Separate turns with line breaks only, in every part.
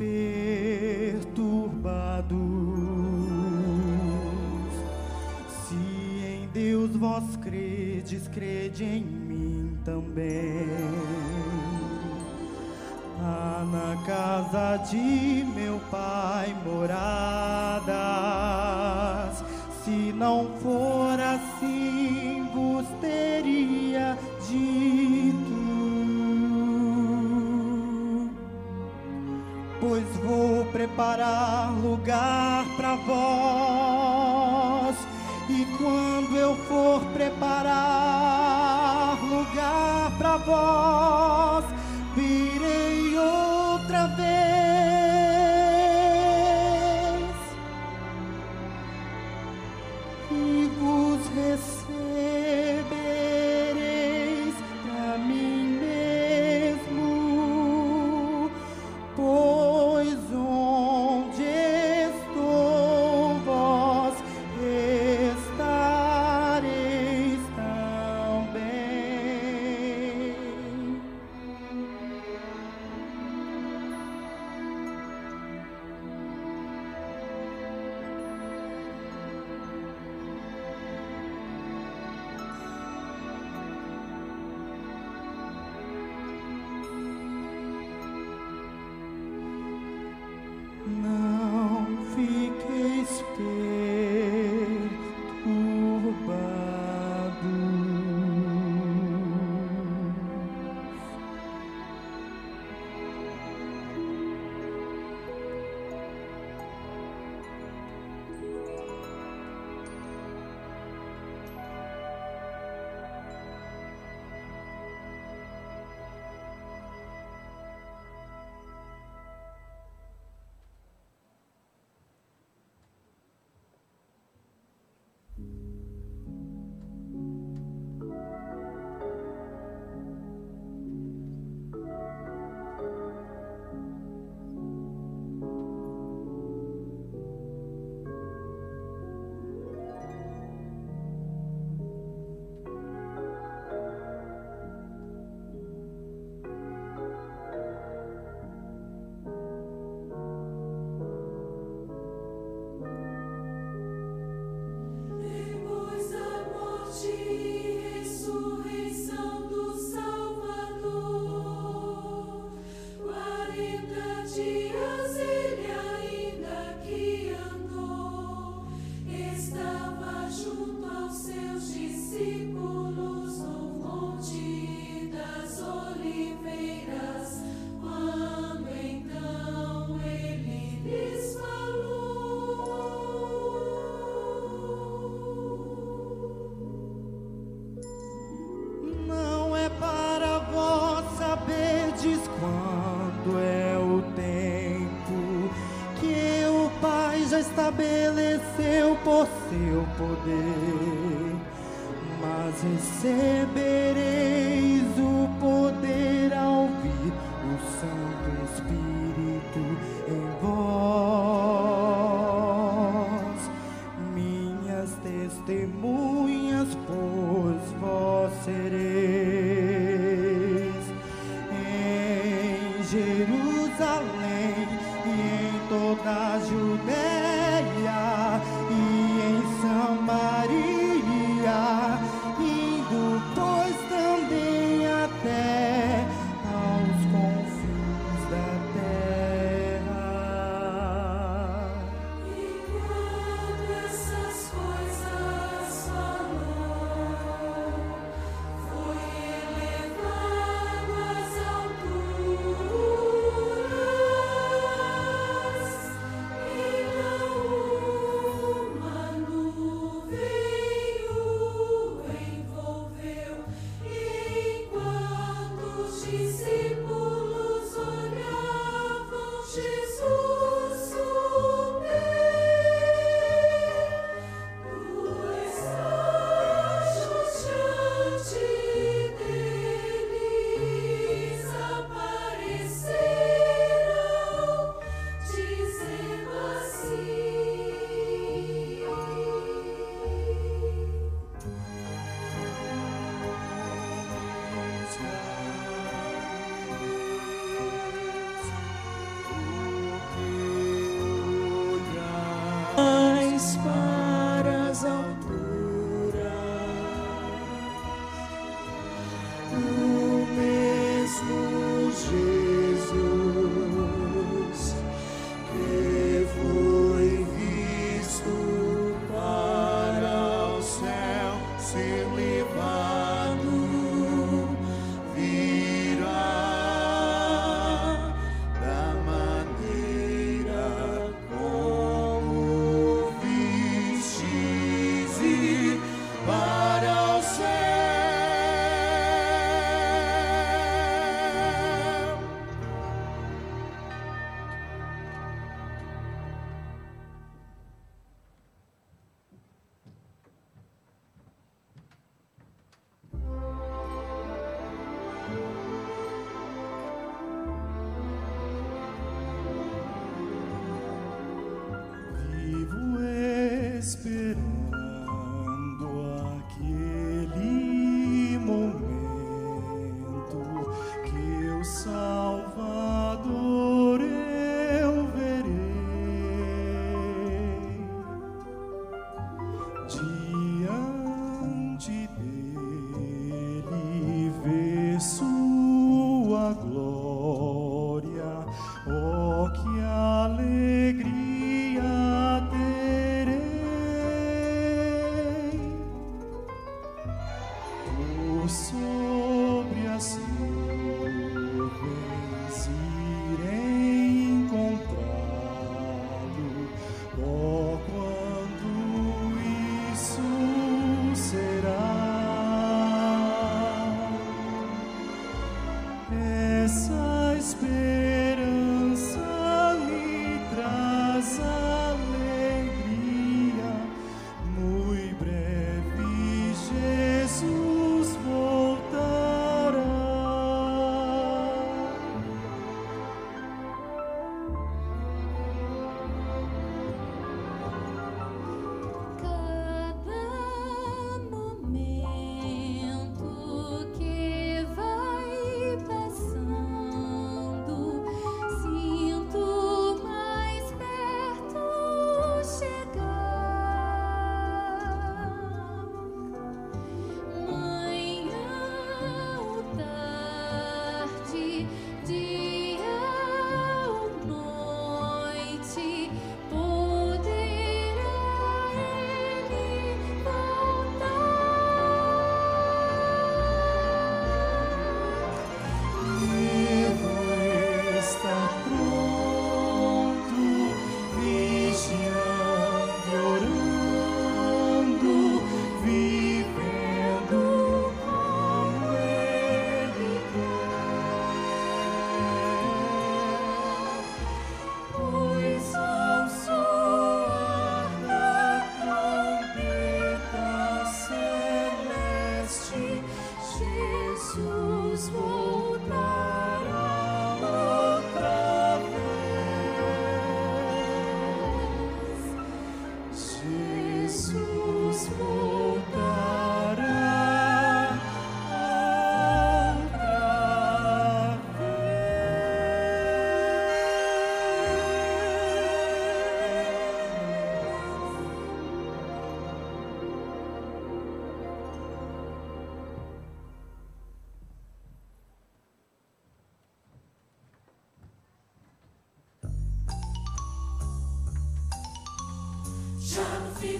perturbados. Se em Deus vós credes, crede em mim também. Há na casa de meu preparar lugar para vós. E quando eu for preparar lugar para vós, recebereis
o poder ao vir o Santo Espírito em vós.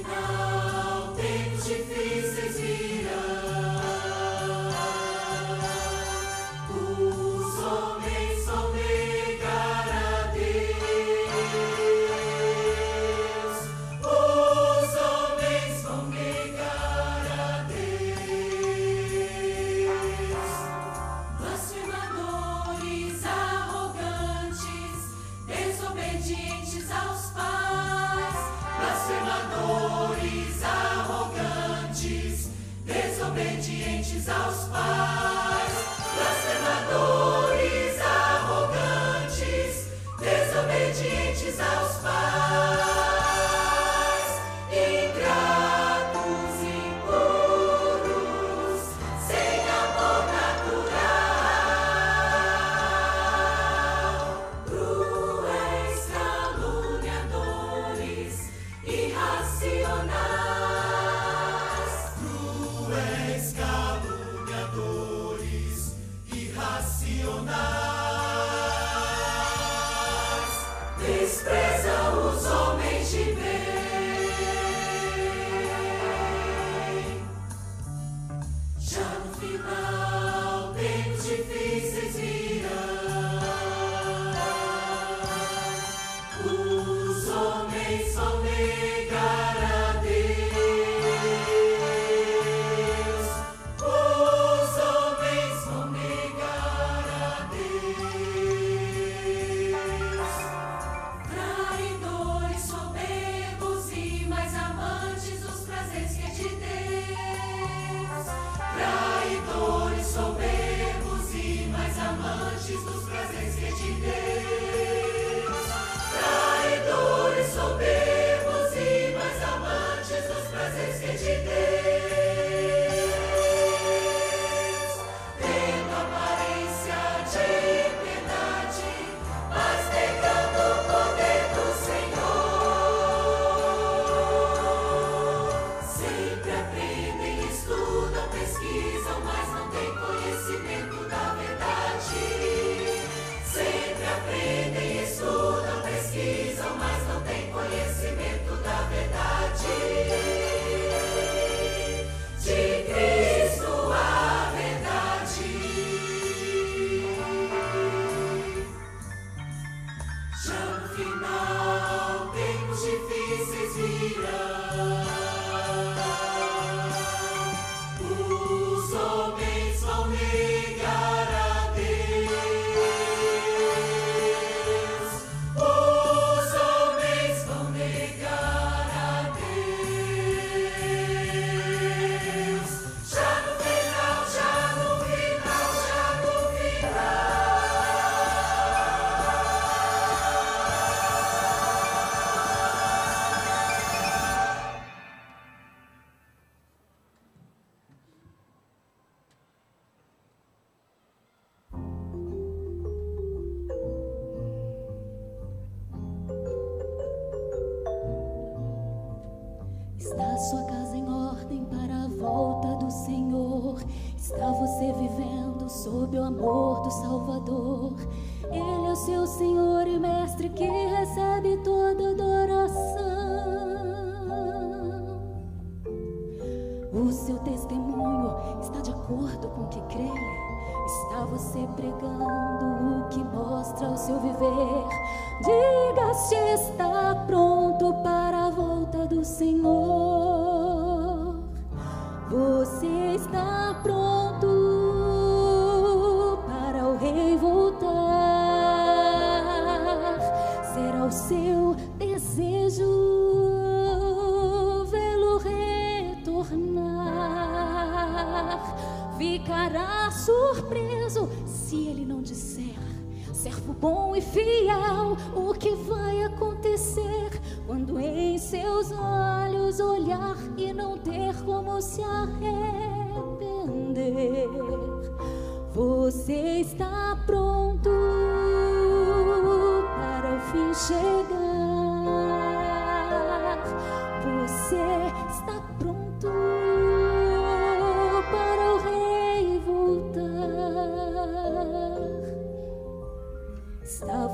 Está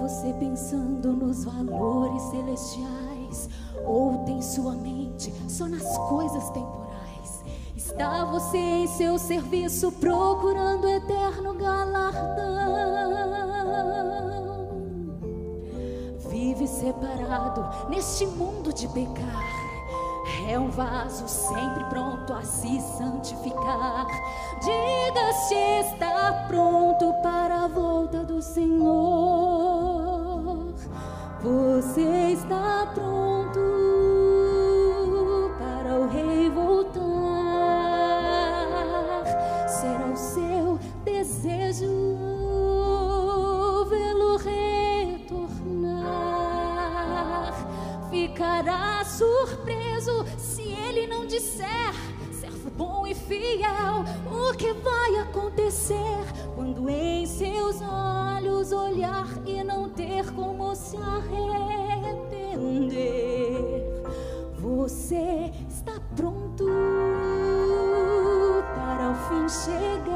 você pensando nos valores celestiais ou tem em sua mente só nas coisas temporais. Está você em seu serviço procurando eterno galardão. Vive separado neste mundo de pecar. É um vaso sempre pronto a se santificar. Diga se está pronto para a volta do Senhor. Você está pronto para o Rei voltar. Será o seu desejo vê-lo retornar. Ficará surpreso se ele não disser, servo bom e fiel, o que vai acontecer quando em seus olhos olhar e não ter como se arrepender. Você está pronto para o fim chegar.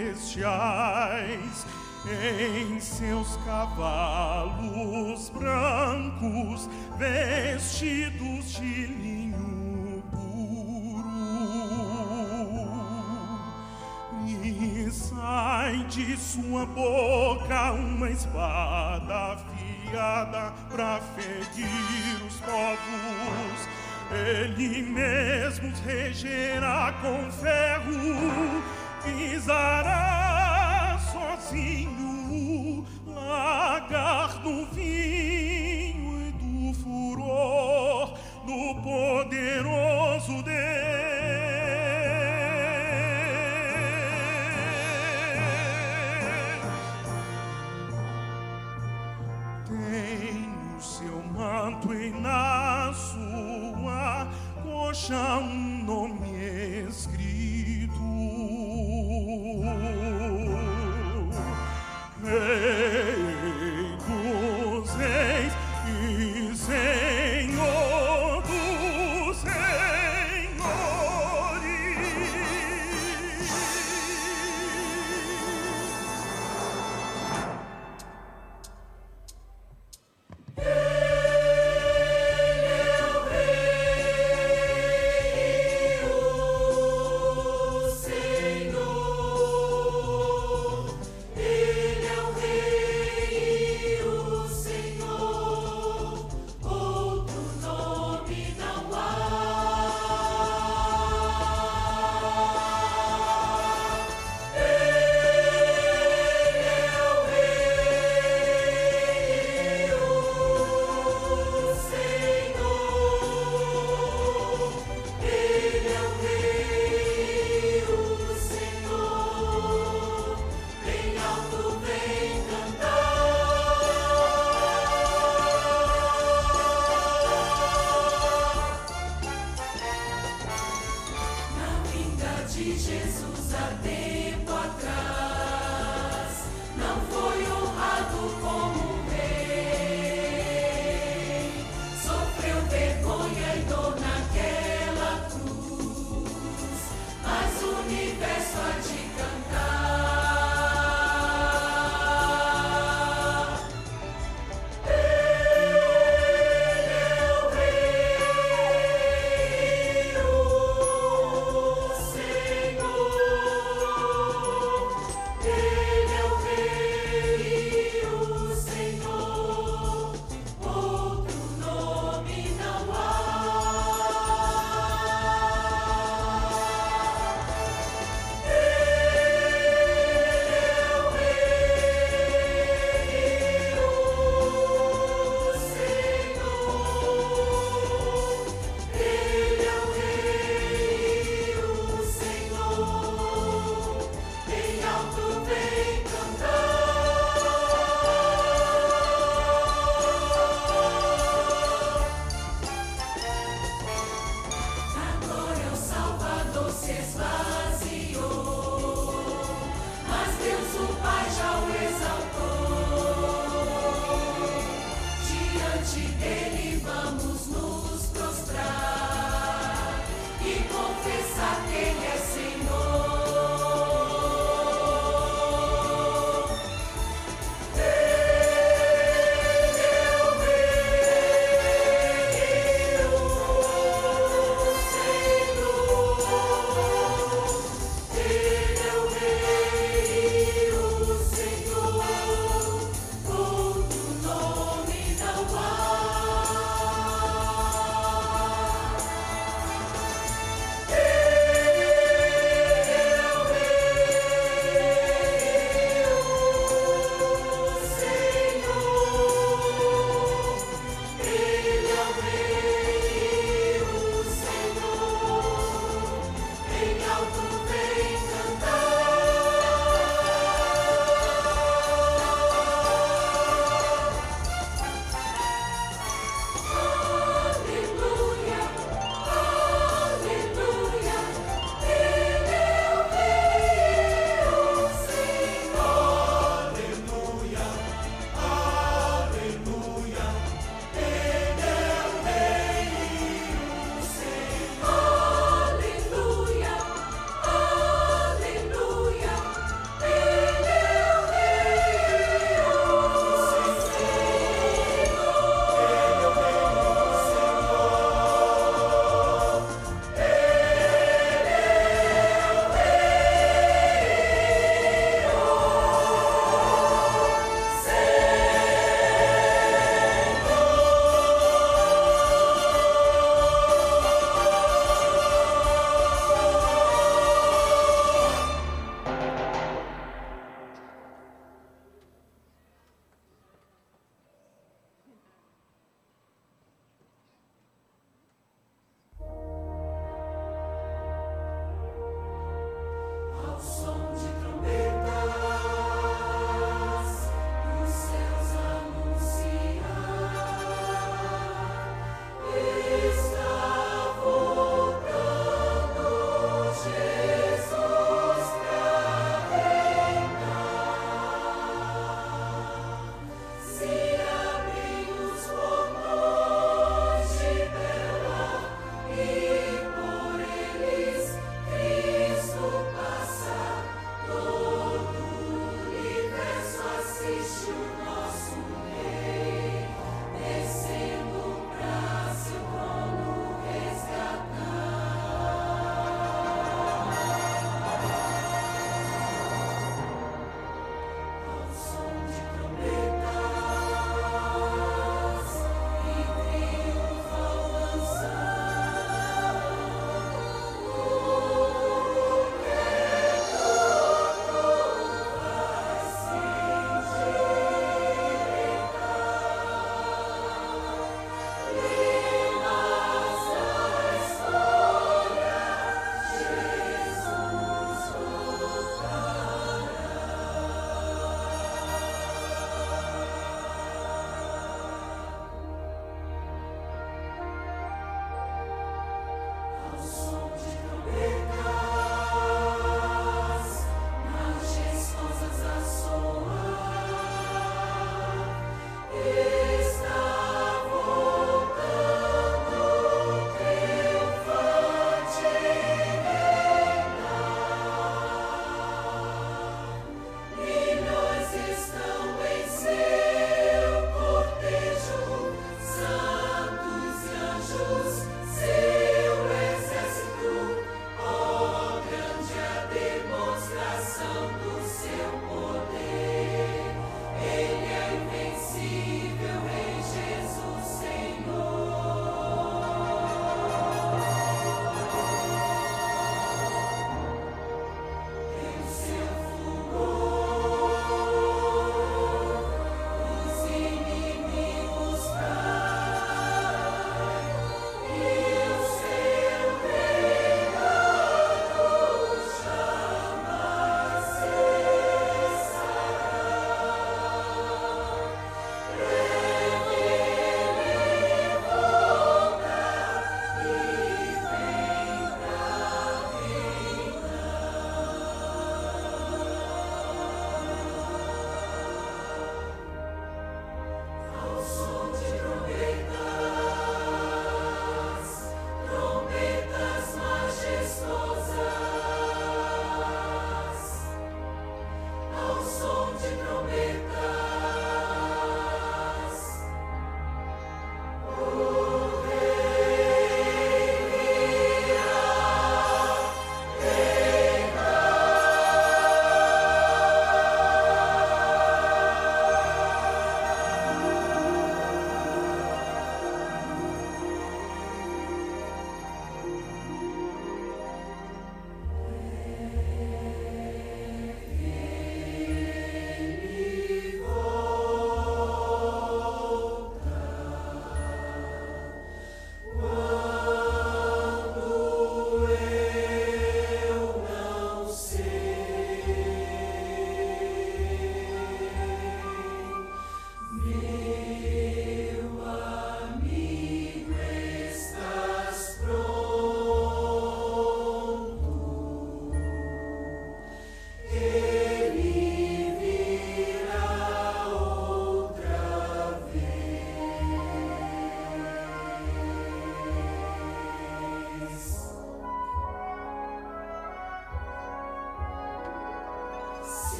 Celestiais em seus cavalos brancos, vestidos de linho puro. E sai de sua boca uma espada afiada para ferir os povos. Ele mesmo regerá com ferro pisará sozinho, lagar do vinho e do furor do poderoso Deus. Tem no seu manto e na sua coxa um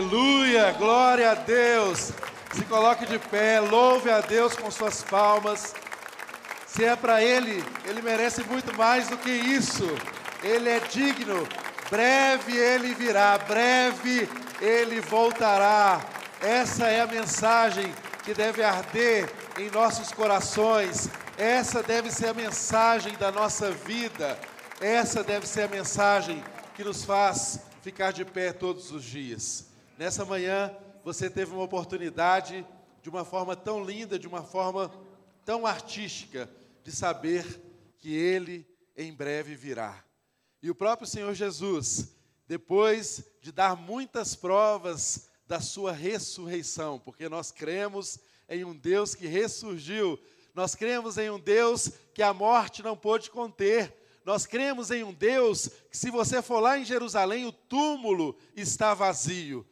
Aleluia, glória a Deus. Se coloque de pé, louve a Deus com suas palmas. Se é para Ele, Ele merece muito mais do que isso. Ele é digno. Breve Ele virá, breve Ele voltará. Essa é a mensagem que deve arder em nossos corações. Essa deve ser a mensagem da nossa vida. Essa deve ser a mensagem que nos faz ficar de pé todos os dias. Nessa manhã, você teve uma oportunidade, de uma forma tão linda, de uma forma tão artística, de saber que Ele em breve virá. E o próprio Senhor Jesus, depois de dar muitas provas da Sua ressurreição, porque nós cremos em um Deus que ressurgiu, nós cremos em um Deus que a morte não pôde conter, nós cremos em um Deus que, se você for lá em Jerusalém, o túmulo está vazio.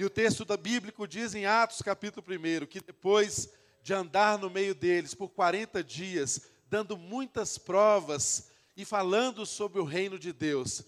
E o texto da bíblico diz em Atos capítulo 1 que depois de andar no meio deles por 40 dias, dando muitas provas e falando sobre o reino de Deus,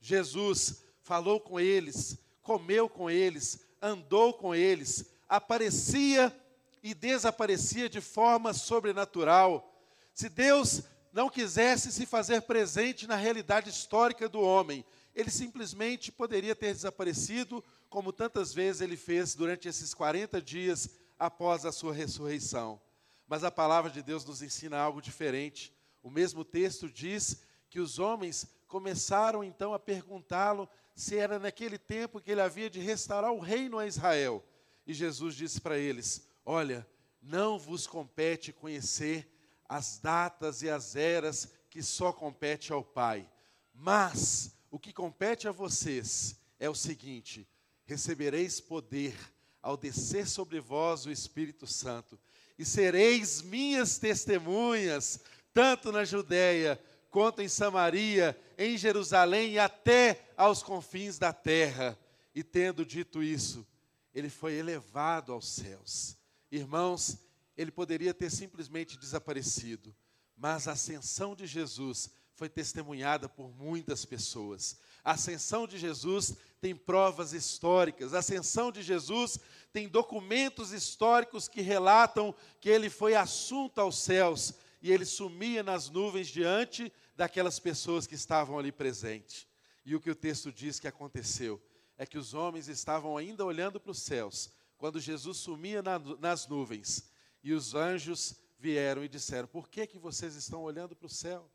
Jesus falou com eles, comeu com eles, andou com eles, aparecia e desaparecia de forma sobrenatural. Se Deus não quisesse se fazer presente na realidade histórica do homem, ele simplesmente poderia ter desaparecido, como tantas vezes ele fez durante esses 40 dias após a sua ressurreição. Mas a palavra de Deus nos ensina algo diferente. O mesmo texto diz que os homens começaram então a perguntá-lo se era naquele tempo que ele havia de restaurar o reino a Israel. E Jesus disse para eles: Olha, não vos compete conhecer as datas e as eras que só compete ao Pai. Mas o que compete a vocês é o seguinte: recebereis poder ao descer sobre vós o Espírito Santo, e sereis minhas testemunhas, tanto na Judéia quanto em Samaria, em Jerusalém e até aos confins da terra. E tendo dito isso, ele foi elevado aos céus. Irmãos, ele poderia ter simplesmente desaparecido, mas a ascensão de Jesus foi testemunhada por muitas pessoas. A ascensão de Jesus tem provas históricas, a ascensão de Jesus tem documentos históricos que relatam que ele foi assunto aos céus e ele sumia nas nuvens diante daquelas pessoas que estavam ali presentes. E o que o texto diz que aconteceu é que os homens estavam ainda olhando para os céus quando Jesus sumia na, nas nuvens e os anjos vieram e disseram: Por que, que vocês estão olhando para o céu?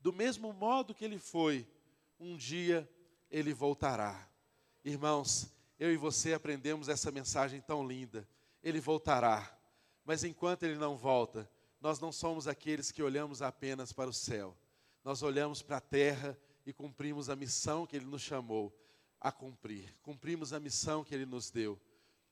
Do mesmo modo que ele foi, um dia ele voltará. Irmãos, eu e você aprendemos essa mensagem tão linda. Ele voltará. Mas enquanto ele não volta, nós não somos aqueles que olhamos apenas para o céu. Nós olhamos para a terra e cumprimos a missão que ele nos chamou a cumprir. Cumprimos a missão que ele nos deu.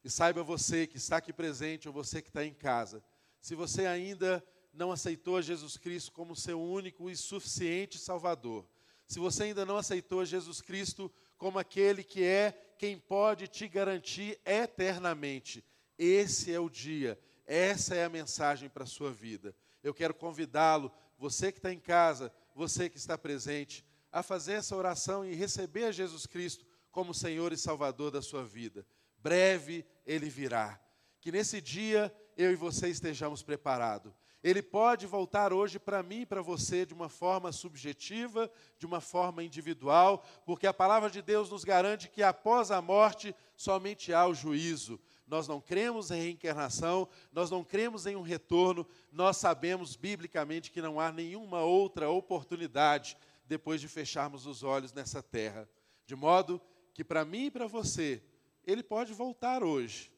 E saiba você que está aqui presente ou você que está em casa, se você ainda não aceitou Jesus Cristo como seu único e suficiente Salvador, se você ainda não aceitou Jesus Cristo como aquele que é quem pode te garantir eternamente, esse é o dia, essa é a mensagem para a sua vida. Eu quero convidá-lo, você que está em casa, você que está presente, a fazer essa oração e receber a Jesus Cristo como Senhor e Salvador da sua vida. Breve ele virá. Que nesse dia eu e você estejamos preparados. Ele pode voltar hoje para mim e para você de uma forma subjetiva, de uma forma individual, porque a palavra de Deus nos garante que após a morte somente há o juízo. Nós não cremos em reencarnação, nós não cremos em um retorno, nós sabemos biblicamente que não há nenhuma outra oportunidade depois de fecharmos os olhos nessa terra. De modo que para mim e para você, ele pode voltar hoje,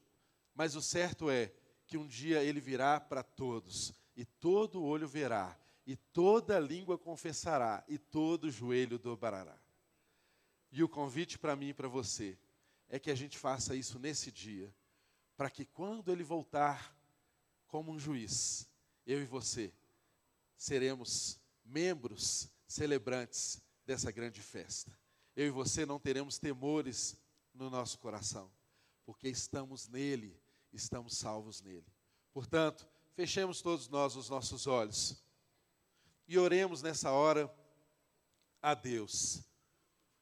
mas o certo é que um dia ele virá para todos e todo olho verá, e toda língua confessará, e todo joelho dobrará. E o convite para mim e para você é que a gente faça isso nesse dia, para que quando ele voltar como um juiz, eu e você seremos membros celebrantes dessa grande festa. Eu e você não teremos temores no nosso coração, porque estamos nele, estamos salvos nele. Portanto, Fechemos todos nós os nossos olhos e oremos nessa hora a Deus.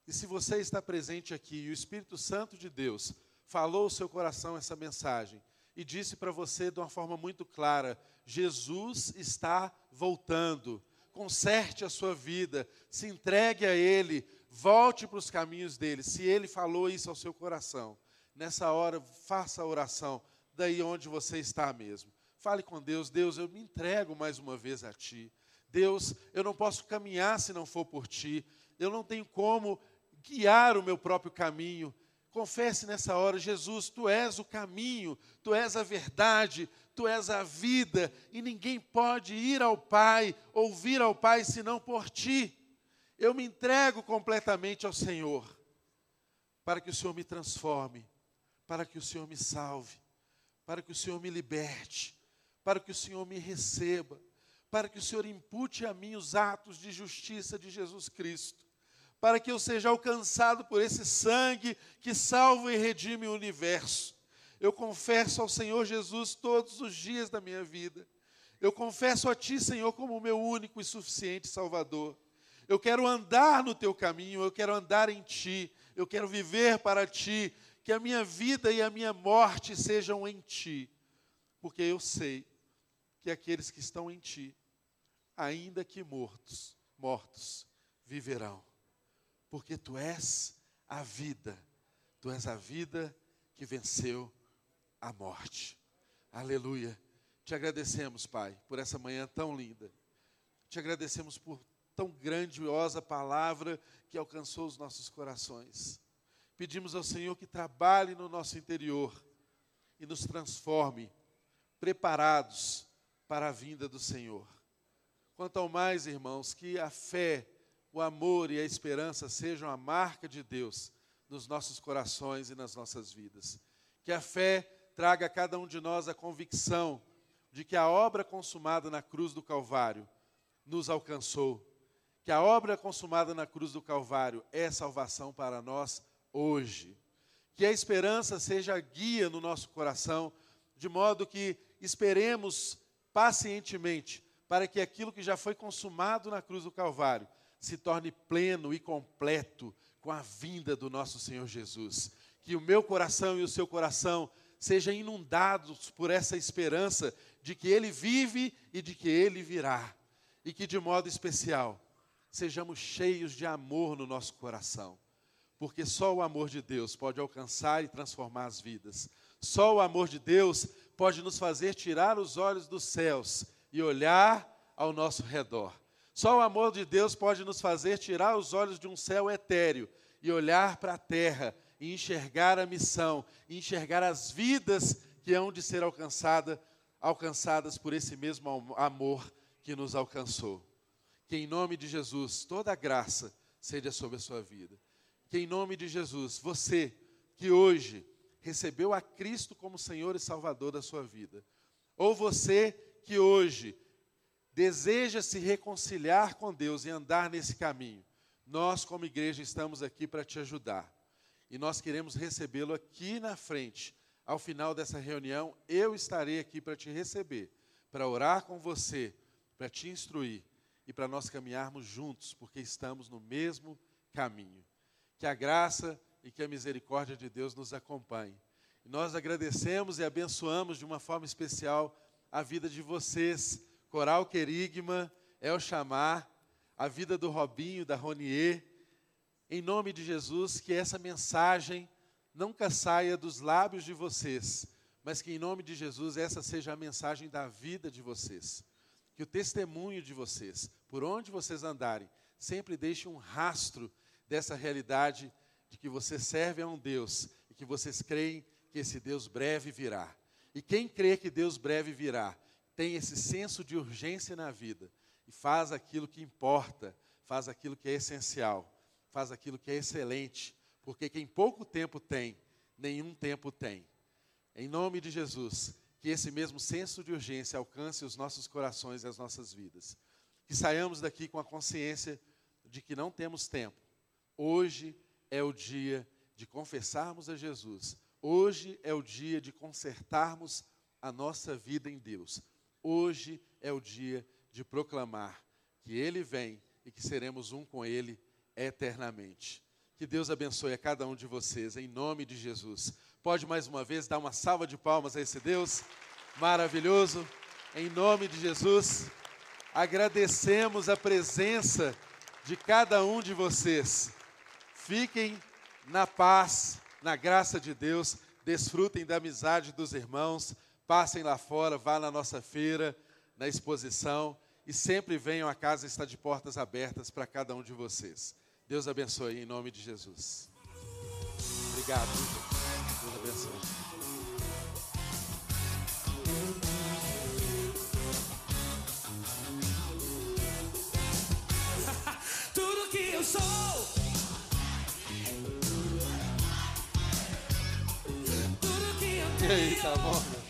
E se você está presente aqui e o Espírito Santo de Deus falou ao seu coração essa mensagem e disse para você de uma forma muito clara: Jesus está voltando. Conserte a sua vida, se entregue a Ele, volte para os caminhos dele. Se Ele falou isso ao seu coração, nessa hora, faça a oração daí onde você está mesmo. Fale com Deus, Deus, eu me entrego mais uma vez a Ti. Deus, eu não posso caminhar se não for por Ti. Eu não tenho como guiar o meu próprio caminho. Confesse nessa hora, Jesus, Tu és o caminho, Tu és a verdade, Tu és a vida, e ninguém pode ir ao Pai, ouvir ao Pai, senão por Ti. Eu me entrego completamente ao Senhor, para que o Senhor me transforme, para que o Senhor me salve, para que o Senhor me liberte para que o Senhor me receba, para que o Senhor impute a mim os atos de justiça de Jesus Cristo, para que eu seja alcançado por esse sangue que salva e redime o universo. Eu confesso ao Senhor Jesus todos os dias da minha vida. Eu confesso a Ti, Senhor, como o meu único e suficiente Salvador. Eu quero andar no Teu caminho, eu quero andar em Ti, eu quero viver para Ti, que a minha vida e a minha morte sejam em Ti, porque eu sei que aqueles que estão em ti, ainda que mortos, mortos, viverão. Porque tu és a vida, tu és a vida que venceu a morte. Aleluia. Te agradecemos, Pai, por essa manhã tão linda. Te agradecemos por tão grandiosa palavra que alcançou os nossos corações. Pedimos ao Senhor que trabalhe no nosso interior e nos transforme preparados para a vinda do Senhor. Quanto ao mais, irmãos, que a fé, o amor e a esperança sejam a marca de Deus nos nossos corações e nas nossas vidas. Que a fé traga a cada um de nós a convicção de que a obra consumada na cruz do Calvário nos alcançou. Que a obra consumada na cruz do Calvário é salvação para nós hoje. Que a esperança seja guia no nosso coração, de modo que esperemos pacientemente, para que aquilo que já foi consumado na cruz do Calvário se torne pleno e completo com a vinda do nosso Senhor Jesus. Que o meu coração e o seu coração sejam inundados por essa esperança de que Ele vive e de que Ele virá. E que, de modo especial, sejamos cheios de amor no nosso coração. Porque só o amor de Deus pode alcançar e transformar as vidas. Só o amor de Deus pode nos fazer tirar os olhos dos céus e olhar ao nosso redor. Só o amor de Deus pode nos fazer tirar os olhos de um céu etéreo e olhar para a terra e enxergar a missão, e enxergar as vidas que hão de ser alcançadas alcançadas por esse mesmo amor que nos alcançou. Que em nome de Jesus toda graça seja sobre a sua vida. Que em nome de Jesus, você que hoje recebeu a Cristo como Senhor e Salvador da sua vida, ou você que hoje deseja se reconciliar com Deus e andar nesse caminho, nós, como igreja, estamos aqui para te ajudar. E nós queremos recebê-lo aqui na frente. Ao final dessa reunião, eu estarei aqui para te receber, para orar com você, para te instruir e para nós caminharmos juntos, porque estamos no mesmo caminho. Que a graça e que a misericórdia de Deus nos acompanhe. E nós agradecemos e abençoamos de uma forma especial a vida de vocês, Coral Querigma, El Chamar, a vida do Robinho, da Ronier. Em nome de Jesus, que essa mensagem nunca saia dos lábios de vocês, mas que em nome de Jesus essa seja a mensagem da vida de vocês. Que o testemunho de vocês, por onde vocês andarem, sempre deixe um rastro dessa realidade de que você serve a um Deus e que vocês creem que esse Deus breve virá. E quem crê que Deus breve virá, tem esse senso de urgência na vida e faz aquilo que importa, faz aquilo que é essencial, faz aquilo que é excelente, porque quem pouco tempo tem, nenhum tempo tem. Em nome de Jesus, que esse mesmo senso de urgência alcance os nossos corações e as nossas vidas. Que saiamos daqui com a consciência de que não temos tempo. Hoje é o dia de confessarmos a Jesus. Hoje é o dia de consertarmos a nossa vida em Deus. Hoje é o dia de proclamar que Ele vem e que seremos um com Ele eternamente. Que Deus abençoe a cada um de vocês, em nome de Jesus. Pode mais uma vez dar uma salva de palmas a esse Deus maravilhoso, em nome de Jesus. Agradecemos a presença de cada um de vocês. Fiquem na paz, na graça de Deus, desfrutem da amizade dos irmãos, passem lá fora, vá na nossa feira na exposição e sempre venham, a casa está de portas abertas para cada um de vocês. Deus abençoe em nome de Jesus. Obrigado. Deus abençoe.
Tudo que eu sou. Tudo que eu
E aí, tá bom?